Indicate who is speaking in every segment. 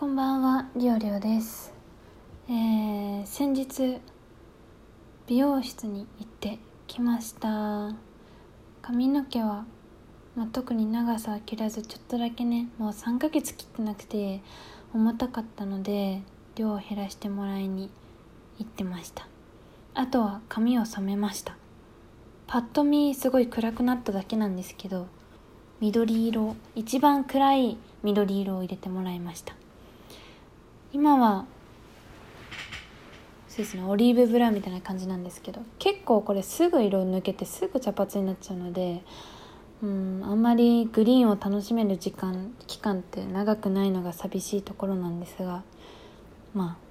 Speaker 1: こんばんは、りょうりょうです。えー、先日美容室に行ってきました。髪の毛は、まあ、特に長さは切らずちょっとだけね、もう3ヶ月切ってなくて重たかったので量を減らしてもらいに行ってました。あとは髪を染めました。パッと見すごい暗くなっただけなんですけど、緑色一番暗い緑色を入れてもらいました今はそうですねオリーブブラウンみたいな感じなんですけど結構これすぐ色抜けてすぐ茶髪になっちゃうのでうんあんまりグリーンを楽しめる時間期間って長くないのが寂しいところなんですがまあ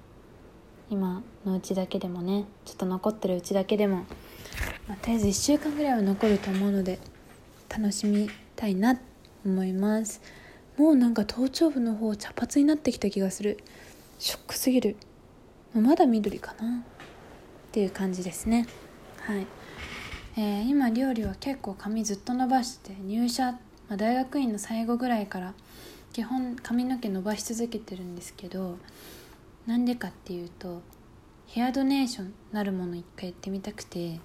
Speaker 1: 今のうちだけでもねちょっと残ってるうちだけでも、まあ、とりあえず1週間ぐらいは残ると思うので楽しみたいなと思います。もうなんか頭頂部の方茶髪になってきた気がする。ショックすぎる。まだ緑かな。っていう感じですね。はい、えー、今料理は結構髪ずっと伸ばして入社、まあ、大学院の最後ぐらいから基本髪の毛伸ばし続けてるんですけどなんでかっていうとヘアドネーションなるもの一回やってみたくて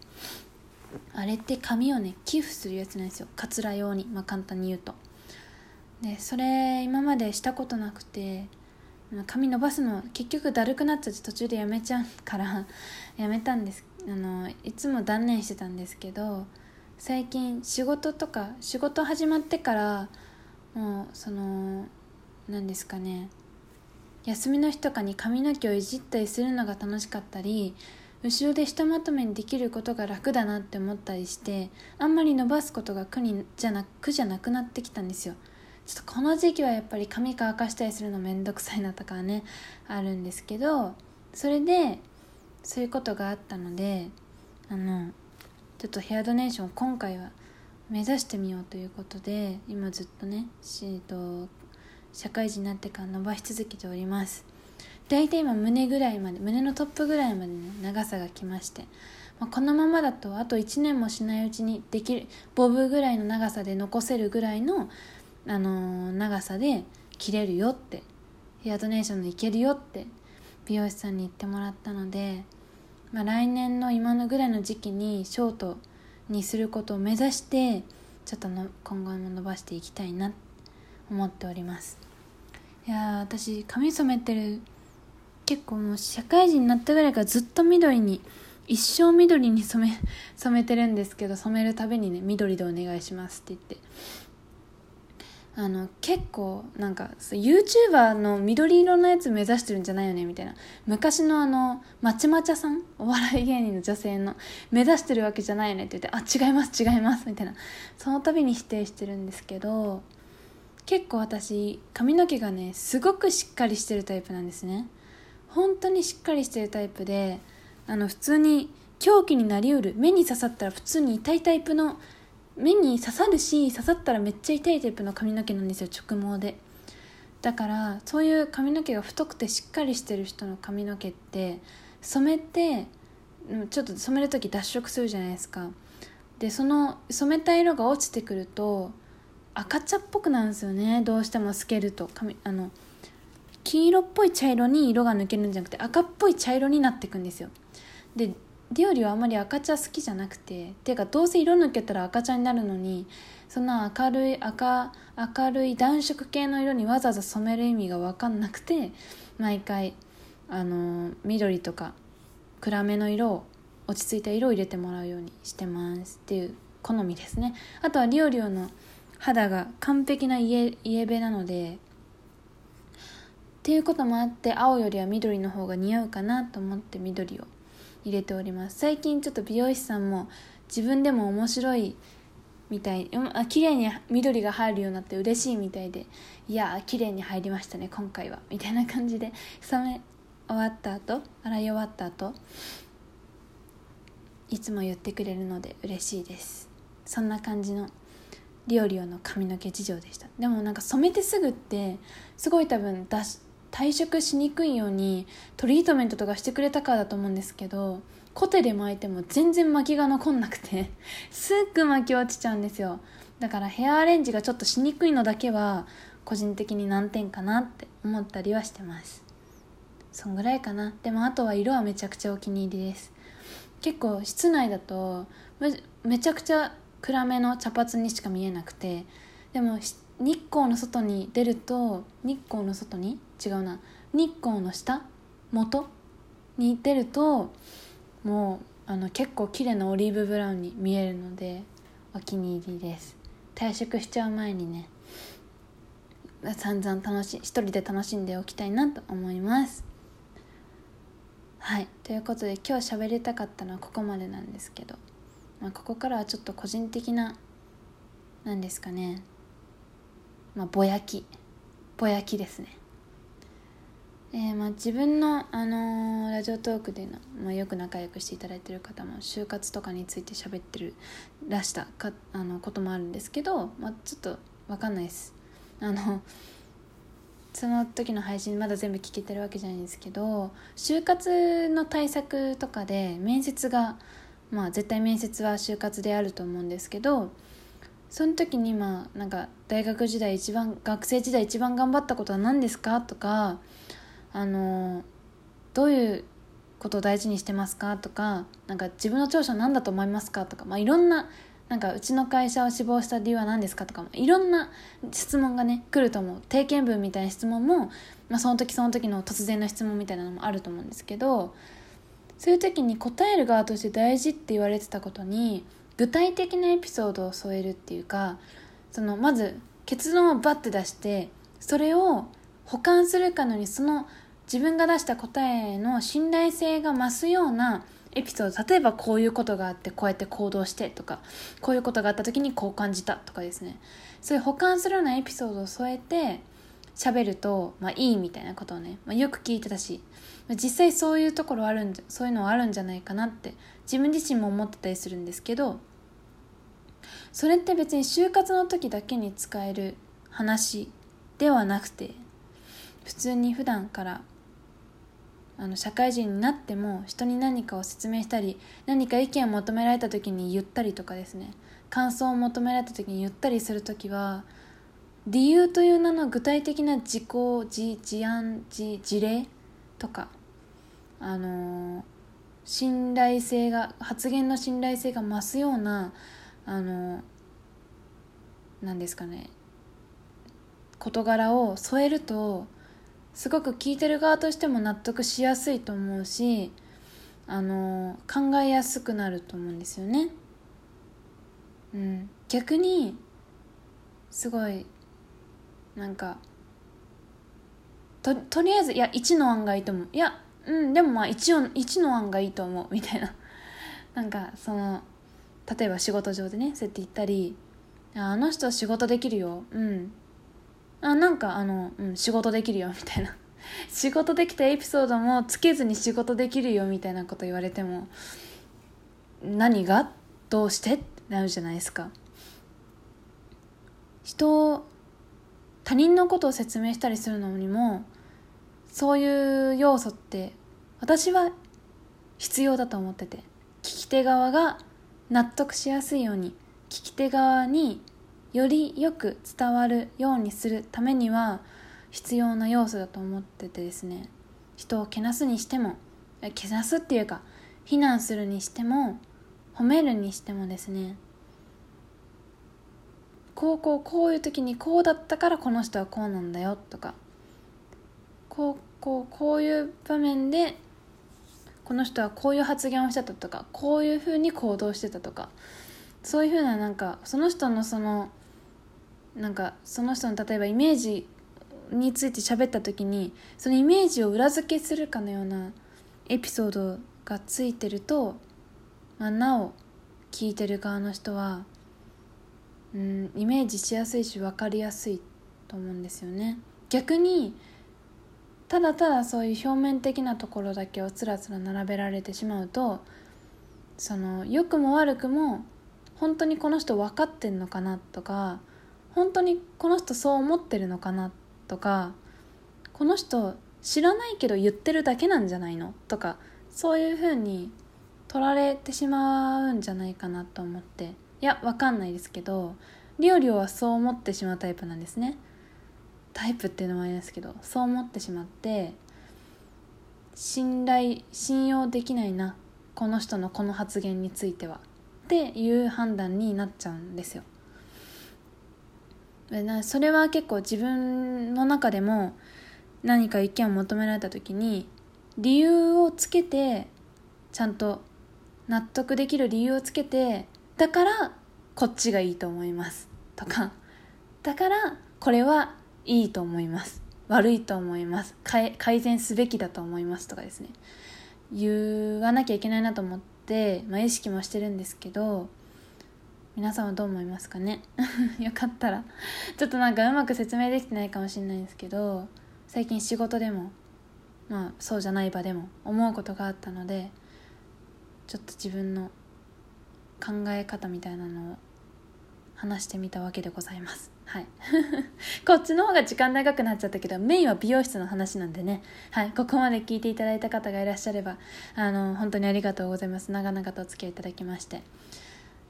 Speaker 1: あれって髪をね寄付するやつなんですよ。カツラ用にまあ簡単に言うと。でそれ今までしたことなくて髪伸ばすの結局だるくなっちゃって途中でやめちゃうから やめたんです。あのいつも断念してたんですけど最近仕事とか仕事始まってからもうその何ですかね休みの日とかに髪の毛をいじったりするのが楽しかったり後ろでひとまとめにできることが楽だなって思ったりしてあんまり伸ばすことが苦にじゃな苦じゃなくなってきたんですよ。ちょっとこの時期はやっぱり髪乾かしたりするのめんどくさいなとかねあるんですけどそれでそういうことがあったのであのちょっとヘアドネーションを今回は目指してみようということで今ずっとねしと社会人になってから伸ばし続けております。大体今胸ぐらいまで胸のトップぐらいまでね長さが来まして、まあ、このままだとあと1年もしないうちにできるボブぐらいの長さで残せるぐらいの、あの、長さで切れるよって。ヘアドネーションでいけるよって。美容師さんに言ってもらったので、まあ、来年の今のぐらいの時期にショートにすることを目指してちょっとの今後も伸ばしていきたいなと思っております。いや私髪染めてる結構もう社会人になったぐらいからずっと緑に一生緑に染め染めてるんですけど染めるたびにね緑でお願いしますって言って。あの結構なんか YouTuber の緑色のやつ目指してるんじゃないよねみたいな。昔のあのまちまちゃさん？お笑い芸人の女性の目指してるわけじゃないよねって言ってあ違います違いますみたいな。その度に否定してるんですけど結構私髪の毛がねすごくしっかりしてるタイプなんですね。本当にしっかりしてるタイプであの普通に狂気になりうる目に刺さったら普通に痛いタイプの目に刺さるし刺さったらめっちゃ痛いタイプの髪の毛なんですよ直毛で。だからそういう髪の毛が太くてしっかりしてる人の髪の毛って染めてちょっと染める時脱色するじゃないですか。でその染めた色が落ちてくると赤茶っぽくなるんですよね。どうしても透けると。髪あの黄色っぽい茶色に色が抜けるんじゃなくて赤っぽい茶色になっていくんですよ。でディオリはあんまり赤茶好きじゃなくてっていうかどうせ色抜けたら赤茶になるのにそんな明るい赤明るい暖色系の色にわざわざ染める意味が分かんなくて毎回あの緑とか暗めの色を落ち着いた色を入れてもらうようにしてますっていう好みですね。あとはリオリオの肌が完璧なイエイエベなのでっていうこともあって青よりは緑の方が似合うかなと思って緑を入れております。最近ちょっと美容師さんも自分でも面白いみたいあ綺麗に緑が入るようになって嬉しいみたいでいや綺麗に入りましたね今回は。みたいな感じで染め終わった後洗い終わった後いつも言ってくれるので嬉しいです。そんな感じのリオリオの髪の毛事情でした。でもなんか染めてすぐってすごい多分出し退色しにくいようにトリートメントとかしてくれたからだと思うんですけどコテで巻いても全然巻きが残んなくて すっぐ巻き落ちちゃうんですよ。だからヘアアレンジがちょっとしにくいのだけは個人的に難点かなって思ったりはしてます。そんぐらいかな。でもあとは色はめちゃくちゃお気に入りです。結構室内だとめちゃくちゃ暗めの茶髪にしか見えなくてでも日光の外に出ると日光の外に違うな日光の下元に出るともうあの結構綺麗なオリーブブラウンに見えるのでお気に入りです。退職しちゃう前にね散々楽し一人で楽しんでおきたいなと思います。はい。ということで今日喋りたかったのはここまでなんですけど、まあ、ここからはちょっと個人的な何ですかね。まあぼやき。ぼやきですね。えー、まあ、自分の、あのー、ラジオトークでの、まあ、よく仲良くしていただいてる方も就活とかについて喋ってるらしたかあのこともあるんですけど、まあ、ちょっと分かんないです。あのその時の配信まだ全部聞けてるわけじゃないんですけど就活の対策とかで面接がまあ絶対面接は就活であると思うんですけどその時にまあなんか大学時代一番学生時代一番頑張ったことは何ですか？とかあのどういうことを大事にしてますか？とかなんか自分の長所は何だと思いますか？とか、まあ、いろんななんかうちの会社を志望した理由は何ですか？とかいろんな質問がね来ると思う。定見文みたいな質問も、まあ、その時その時の突然の質問みたいなのもあると思うんですけどそういう時に答える側として大事って言われてたことに具体的なエピソードを添えるっていうかそのまず結論をバッて出してそれを保管するかのにその自分が出した答えの信頼性が増すようなエピソード例えばこういうことがあってこうやって行動してとかこういうことがあった時にこう感じたとかですね。そういう保管するようなエピソードを添えて喋ると、まあ、いいみたいなことをね、まあ、よく聞いてたし実際そういうところあるんじゃそういうのはあるんじゃないかなって自分自身も思ってたりするんですけどそれって別に就活の時だけに使える話ではなくて普通に普段からあの社会人になっても人に何かを説明したり何か意見を求められた時に言ったりとかですね。感想を求められた時に言ったりする時は理由という名の具体的な事項事事案事事例とかあのー、信頼性が発言の信頼性が増すようなあの何ですかね事柄を添えるとすごく聞いてる側としても納得しやすいと思うしあの考えやすくなると思うんですよね。うん、逆にすごいなんかととりあえずいや1の案がいいと思ういやうんでもまあ 1, 1の案がいいと思うみたいな。なんかその例えば仕事上でねそうやって言ったりあの人仕事できるよ。うん。あなんかあの、うん、仕事できるよみたいな。仕事できたエピソードもつけずに仕事できるよみたいなこと言われても何が？どうして？ってなるじゃないですか。人他人のことを説明したりするのにもそういう要素って私は必要だと思ってて聞き手側が納得しやすいように聞き手側によりよく伝わるようにするためには必要な要素だと思っててですね。人をけなすにしてもけなすっていうか非難するにしても褒めるにしてもですね。こうこうこういう時にこうだったからこの人はこうなんだよとかこうこうこういう場面でこの人はこういう発言をしてたとかこういうふうに行動してたとかそういうふうななんかその人のそのなんかその人の例えばイメージについて喋った時にそのイメージを裏付けするかのようなエピソードがついてると、まあ、なお聞いてる側の人はうんイメージしやすいし分かりやすいと思うんですよね。逆にただただそういう表面的なところだけをつらつら並べられてしまうとその良くも悪くも本当にこの人分かってんのかなとか本当にこの人そう思ってるのかなとかこの人知らないけど言ってるだけなんじゃないのとかそういうふうに取られてしまうんじゃないかなと思って。いやわかんないですけどリオリオはそう思ってしまうタイプなんですね。タイプっていうのもあれですけどそう思ってしまって信頼信用できないなこの人のこの発言についてはっていう判断になっちゃうんですよ。それは結構自分の中でも何か意見を求められた時に理由をつけてちゃんと納得できる理由をつけてだからこっちがいいと思いますとかだからこれはいいと思います。悪いと思います。改善すべきだと思いますとかですね。言わなきゃいけないなと思って、まあ、意識もしてるんですけど皆さんはどう思いますかね？よかったら。ちょっとなんかうまく説明できてないかもしれないんですけど最近仕事でもまあそうじゃない場でも思うことがあったのでちょっと自分の考え方みたいなのを話してみたわけでございます。はい。こっちの方が時間長くなっちゃったけどメインは美容室の話なんでね。はい。ここまで聞いていただいた方がいらっしゃればあの本当にありがとうございます。長々とお付き合いいただきまして。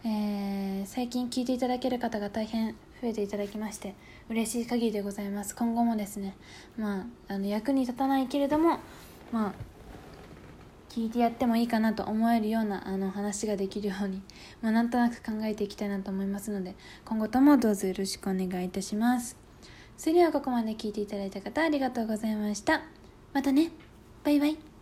Speaker 1: えー、最近聞いていただける方が大変増えていただきまして嬉しい限りでございます。今後もですねまああの役に立たないけれどもまあ聞いてやってもいいかなと思えるようなあの話ができるように、まあ、なんとなく考えていきたいなと思いますので今後ともどうぞよろしくお願いいたします。それではここまで聞いていただいた方ありがとうございました。またね。バイバイ。